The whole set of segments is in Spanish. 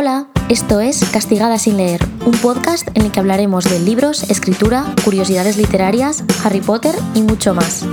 Hola, esto es Castigada sin leer, un podcast en el que hablaremos de libros, escritura, curiosidades literarias, Harry Potter y mucho más.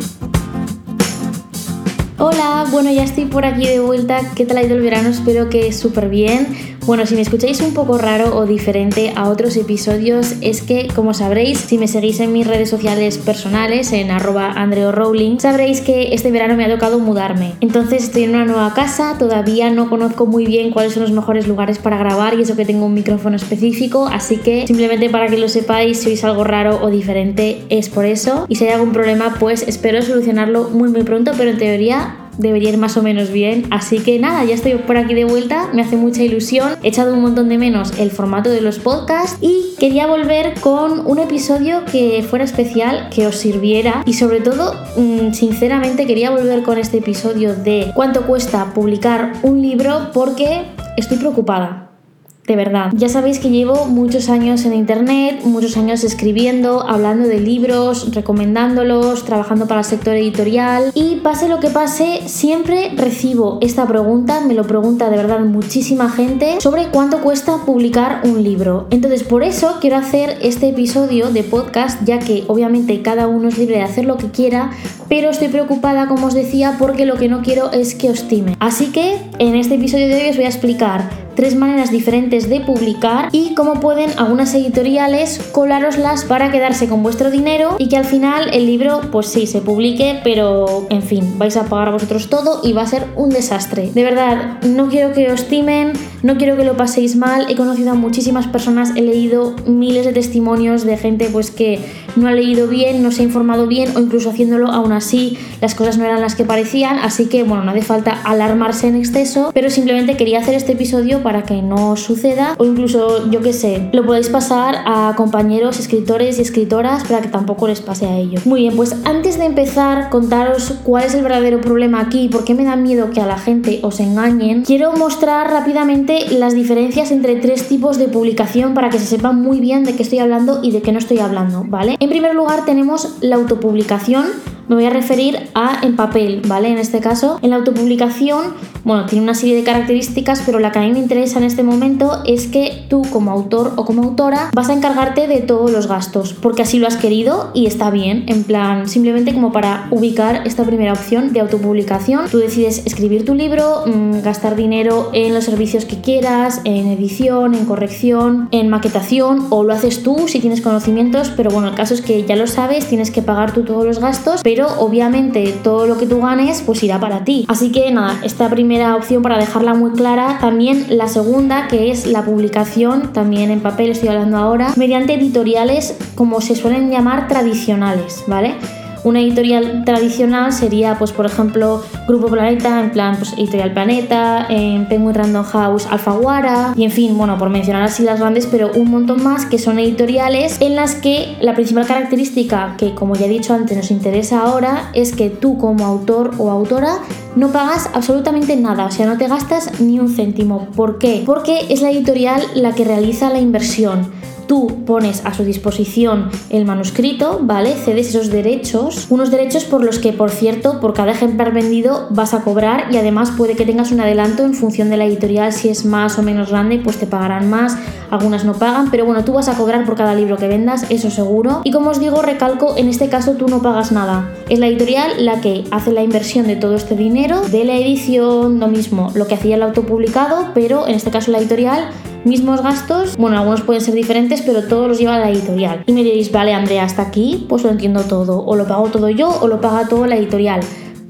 Hola, bueno ya estoy por aquí de vuelta. ¿Qué tal ha ido el verano? Espero que súper bien. Bueno, si me escucháis un poco raro o diferente a otros episodios, es que, como sabréis, si me seguís en mis redes sociales personales, en arroba Rowling, sabréis que este verano me ha tocado mudarme. Entonces estoy en una nueva casa, todavía no conozco muy bien cuáles son los mejores lugares para grabar y eso que tengo un micrófono específico, así que simplemente para que lo sepáis, si oís algo raro o diferente, es por eso. Y si hay algún problema, pues espero solucionarlo muy muy pronto, pero en teoría debería ir más o menos bien. Así que nada, ya estoy por aquí de vuelta, me hace mucha ilusión. He echado un montón de menos el formato de los podcasts y quería volver con un episodio que fuera especial, que os sirviera y sobre todo, mm, sinceramente, quería volver con este episodio de cuánto cuesta publicar un libro porque estoy preocupada de verdad. Ya sabéis que llevo muchos años en internet, muchos años escribiendo, hablando de libros, recomendándolos, trabajando para el sector editorial y pase lo que pase, siempre recibo esta pregunta, me lo pregunta de verdad muchísima gente sobre cuánto cuesta publicar un libro. Entonces por eso quiero hacer este episodio de podcast, ya que obviamente cada uno es libre de hacer lo que quiera, pero estoy preocupada, como os decía, porque lo que no quiero es que os time. Así que en este episodio de hoy os voy a explicar tres maneras diferentes de publicar y cómo pueden algunas editoriales colároslas para quedarse con vuestro dinero y que al final el libro pues sí se publique pero en fin vais a pagar vosotros todo y va a ser un desastre. De verdad no quiero que os timen no quiero que lo paséis mal. He conocido a muchísimas personas he leído miles de testimonios de gente pues que no ha leído bien no se ha informado bien o incluso haciéndolo aún así las cosas no eran las que parecían. Así que bueno no hace falta alarmarse en exceso pero simplemente quería hacer este episodio para que no suceda. O incluso yo que sé, lo podéis pasar a compañeros escritores y escritoras para que tampoco les pase a ellos. Muy bien, pues antes de empezar contaros cuál es el verdadero problema aquí y por qué me da miedo que a la gente os engañen, quiero mostrar rápidamente las diferencias entre tres tipos de publicación para que se sepa muy bien de qué estoy hablando y de qué no estoy hablando, ¿vale? En primer lugar tenemos la autopublicación me voy a referir a en papel, ¿vale? En este caso, en la autopublicación, bueno, tiene una serie de características, pero la que a mí me interesa en este momento es que tú como autor o como autora vas a encargarte de todos los gastos, porque así lo has querido y está bien, en plan, simplemente como para ubicar esta primera opción de autopublicación, tú decides escribir tu libro, mm, gastar dinero en los servicios que quieras, en edición, en corrección, en maquetación, o lo haces tú si tienes conocimientos, pero bueno, el caso es que ya lo sabes, tienes que pagar tú todos los gastos, obviamente todo lo que tú ganes pues irá para ti. Así que nada, esta primera opción para dejarla muy clara, también la segunda que es la publicación, también en papel estoy hablando ahora, mediante editoriales como se suelen llamar tradicionales, ¿vale? Una editorial tradicional sería, pues, por ejemplo, Grupo Planeta, en plan, pues, Editorial Planeta, en Penguin Random House, Alfaguara, y en fin, bueno, por mencionar así las grandes, pero un montón más que son editoriales en las que la principal característica que, como ya he dicho antes, nos interesa ahora es que tú como autor o autora no pagas absolutamente nada, o sea, no te gastas ni un céntimo. ¿Por qué? Porque es la editorial la que realiza la inversión tú pones a su disposición el manuscrito, ¿vale? Cedes esos derechos, unos derechos por los que, por cierto, por cada ejemplar vendido vas a cobrar y además puede que tengas un adelanto en función de la editorial, si es más o menos grande, pues te pagarán más, algunas no pagan, pero bueno, tú vas a cobrar por cada libro que vendas, eso seguro. Y como os digo, recalco, en este caso tú no pagas nada. Es la editorial la que hace la inversión de todo este dinero, de la edición, lo mismo, lo que hacía el autopublicado, pero en este caso la editorial mismos gastos, bueno, algunos pueden ser diferentes, pero todos los lleva la editorial. Y me diréis, vale, Andrea, hasta aquí, pues lo entiendo todo, o lo pago todo yo o lo paga todo la editorial.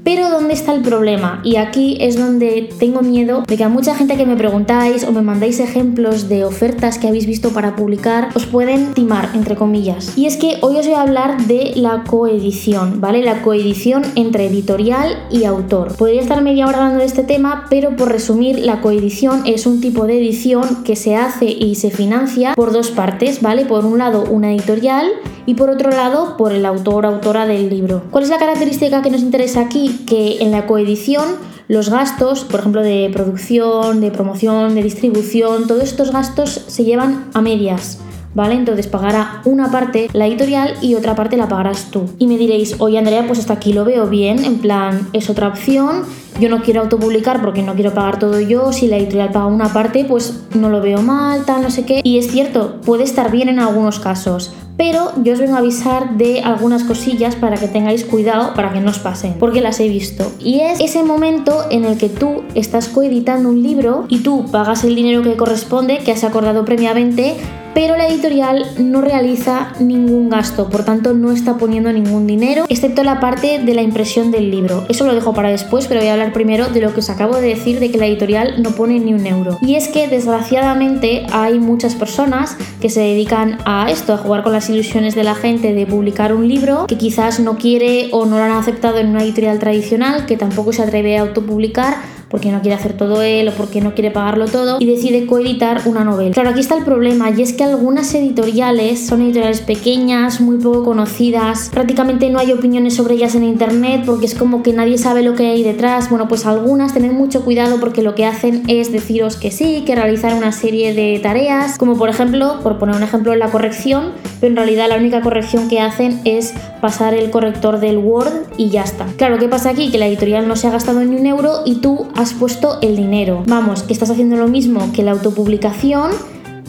Pero ¿dónde está el problema? Y aquí es donde tengo miedo de que a mucha gente que me preguntáis o me mandáis ejemplos de ofertas que habéis visto para publicar, os pueden timar, entre comillas. Y es que hoy os voy a hablar de la coedición, ¿vale? La coedición entre editorial y autor. Podría estar media hora hablando de este tema, pero por resumir, la coedición es un tipo de edición que se hace y se financia por dos partes, ¿vale? Por un lado, una editorial y por otro lado, por el autor autora del libro. ¿Cuál es la característica que nos interesa aquí? que en la coedición los gastos, por ejemplo, de producción, de promoción, de distribución, todos estos gastos se llevan a medias. ¿vale? Entonces pagará una parte la editorial y otra parte la pagarás tú. Y me diréis, oye Andrea, pues hasta aquí lo veo bien, en plan, es otra opción, yo no quiero autopublicar porque no quiero pagar todo yo, si la editorial paga una parte, pues no lo veo mal, tal, no sé qué. Y es cierto, puede estar bien en algunos casos, pero yo os vengo a avisar de algunas cosillas para que tengáis cuidado para que no os pasen, porque las he visto. Y es ese momento en el que tú estás coeditando un libro y tú pagas el dinero que corresponde, que has acordado previamente, pero la editorial no realiza ningún gasto, por tanto no está poniendo ningún dinero, excepto la parte de la impresión del libro. Eso lo dejo para después, pero voy a hablar primero de lo que os acabo de decir de que la editorial no pone ni un euro. Y es que desgraciadamente hay muchas personas que se dedican a esto, a jugar con las ilusiones de la gente de publicar un libro que quizás no quiere o no lo han aceptado en una editorial tradicional, que tampoco se atreve a autopublicar porque no quiere hacer todo él o porque no quiere pagarlo todo y decide coeditar una novela. Claro, aquí está el problema y es que algunas editoriales son editoriales pequeñas, muy poco conocidas, prácticamente no hay opiniones sobre ellas en internet porque es como que nadie sabe lo que hay detrás. Bueno, pues algunas tened mucho cuidado porque lo que hacen es deciros que sí, que realizar una serie de tareas, como por ejemplo, por poner un ejemplo, la corrección, pero en realidad la única corrección que hacen es pasar el corrector del Word y ya está. Claro, ¿qué pasa aquí? Que la editorial no se ha gastado ni un euro y tú has puesto el dinero. Vamos, que estás haciendo lo mismo que la autopublicación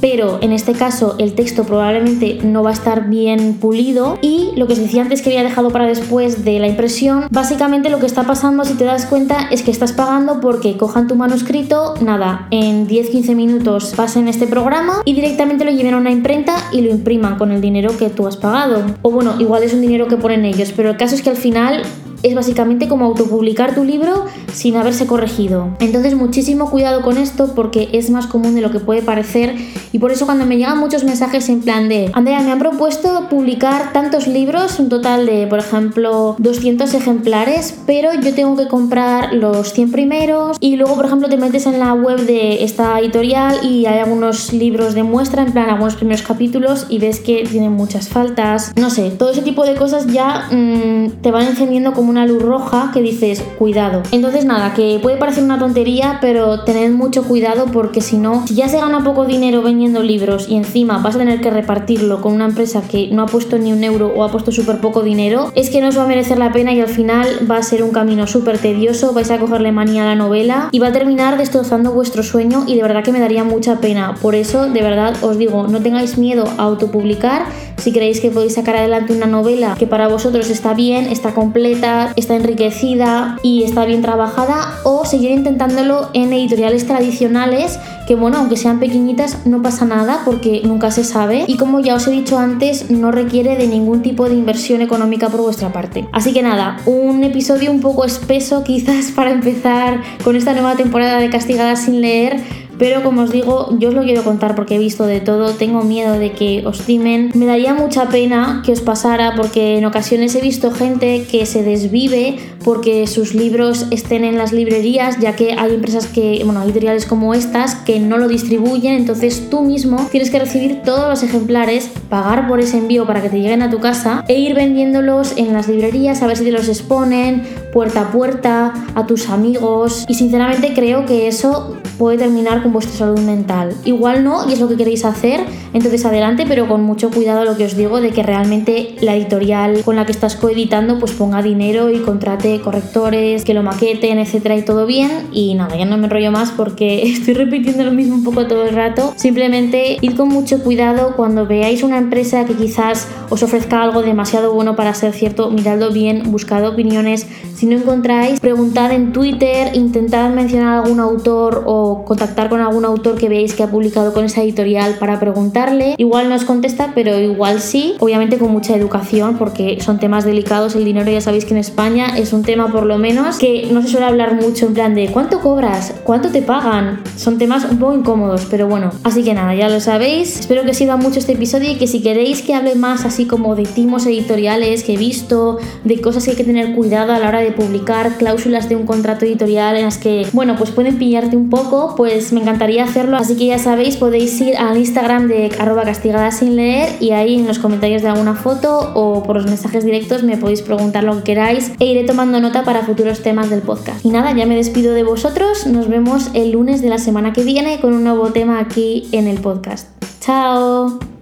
pero en este caso el texto probablemente no va a estar bien pulido y lo que os decía antes que había dejado para después de la impresión, básicamente lo que está pasando si te das cuenta es que estás pagando porque cojan tu manuscrito, nada, en 10-15 minutos pasen este programa y directamente lo lleven a una imprenta y lo impriman con el dinero que tú has pagado. O bueno, igual es un dinero que ponen ellos, pero el caso es que al final es básicamente como autopublicar tu libro sin haberse corregido. Entonces muchísimo cuidado con esto porque es más común de lo que puede parecer y por eso cuando me llegan muchos mensajes en plan de Andrea, me han propuesto publicar tantos libros, un total de por ejemplo 200 ejemplares, pero yo tengo que comprar los 100 primeros y luego por ejemplo te metes en la web de esta editorial y hay algunos libros de muestra, en plan algunos primeros capítulos y ves que tienen muchas faltas, no sé, todo ese tipo de cosas ya mm, te van encendiendo como una luz roja que dices, cuidado. Entonces nada, que puede parecer una tontería, pero tened mucho cuidado porque si no, si ya se gana poco dinero vendiendo libros y encima vas a tener que repartirlo con una empresa que no ha puesto ni un euro o ha puesto súper poco dinero, es que no os va a merecer la pena y al final va a ser un camino súper tedioso, vais a cogerle manía a la novela y va a terminar destrozando vuestro sueño y de verdad que me daría mucha pena. Por eso, de verdad, os digo, no tengáis miedo a autopublicar si creéis que podéis sacar adelante una novela que para vosotros está bien, está completa, está enriquecida y está bien trabajada o seguir intentándolo en editoriales tradicionales que bueno, aunque sean pequeñitas no pasa nada porque nunca se sabe y como ya os he dicho antes no requiere de ningún tipo de inversión económica por vuestra parte. Así que nada, un episodio un poco espeso quizás para empezar con esta nueva temporada de Castigadas sin leer pero como os digo, yo os lo quiero contar porque he visto de todo, tengo miedo de que os timen. Me daría mucha pena que os pasara porque en ocasiones he visto gente que se desvive porque sus libros estén en las librerías, ya que hay empresas que, bueno, editoriales como estas que no lo distribuyen, entonces tú mismo tienes que recibir todos los ejemplares, pagar por ese envío para que te lleguen a tu casa e ir vendiéndolos en las librerías, a ver si te los exponen puerta a puerta, a tus amigos y sinceramente creo que eso puede terminar con vuestra salud mental. Igual no, y es lo que queréis hacer, entonces adelante, pero con mucho cuidado lo que os digo de que realmente la editorial con la que estás coeditando pues ponga dinero y contrate correctores, que lo maqueten, etcétera y todo bien. Y nada, ya no me enrollo más porque estoy repitiendo lo mismo un poco todo el rato. Simplemente id con mucho cuidado cuando veáis una empresa que quizás os ofrezca algo demasiado bueno para ser cierto, miradlo bien, buscad opiniones. Si no encontráis, preguntad en Twitter, intentad mencionar algún autor o contactar con algún autor que veáis que ha publicado con esa editorial para preguntarle. Igual no os contesta, pero igual sí, obviamente con mucha educación porque son temas delicados. El dinero ya sabéis que en España es un tema por lo menos que no se suele hablar mucho en plan de cuánto cobras, cuánto te pagan. Son temas un poco incómodos, pero bueno. Así que nada, ya lo sabéis. Espero que os sirva mucho este episodio y que si queréis que hable más así como de timos editoriales que he visto, de cosas que hay que tener cuidado a la hora de publicar, cláusulas de un contrato editorial en las que, bueno, pues pueden pillarte un pues me encantaría hacerlo. Así que ya sabéis, podéis ir al Instagram de arroba castigada sin leer y ahí en los comentarios de alguna foto o por los mensajes directos me podéis preguntar lo que queráis e iré tomando nota para futuros temas del podcast. Y nada, ya me despido de vosotros. Nos vemos el lunes de la semana que viene con un nuevo tema aquí en el podcast. ¡Chao!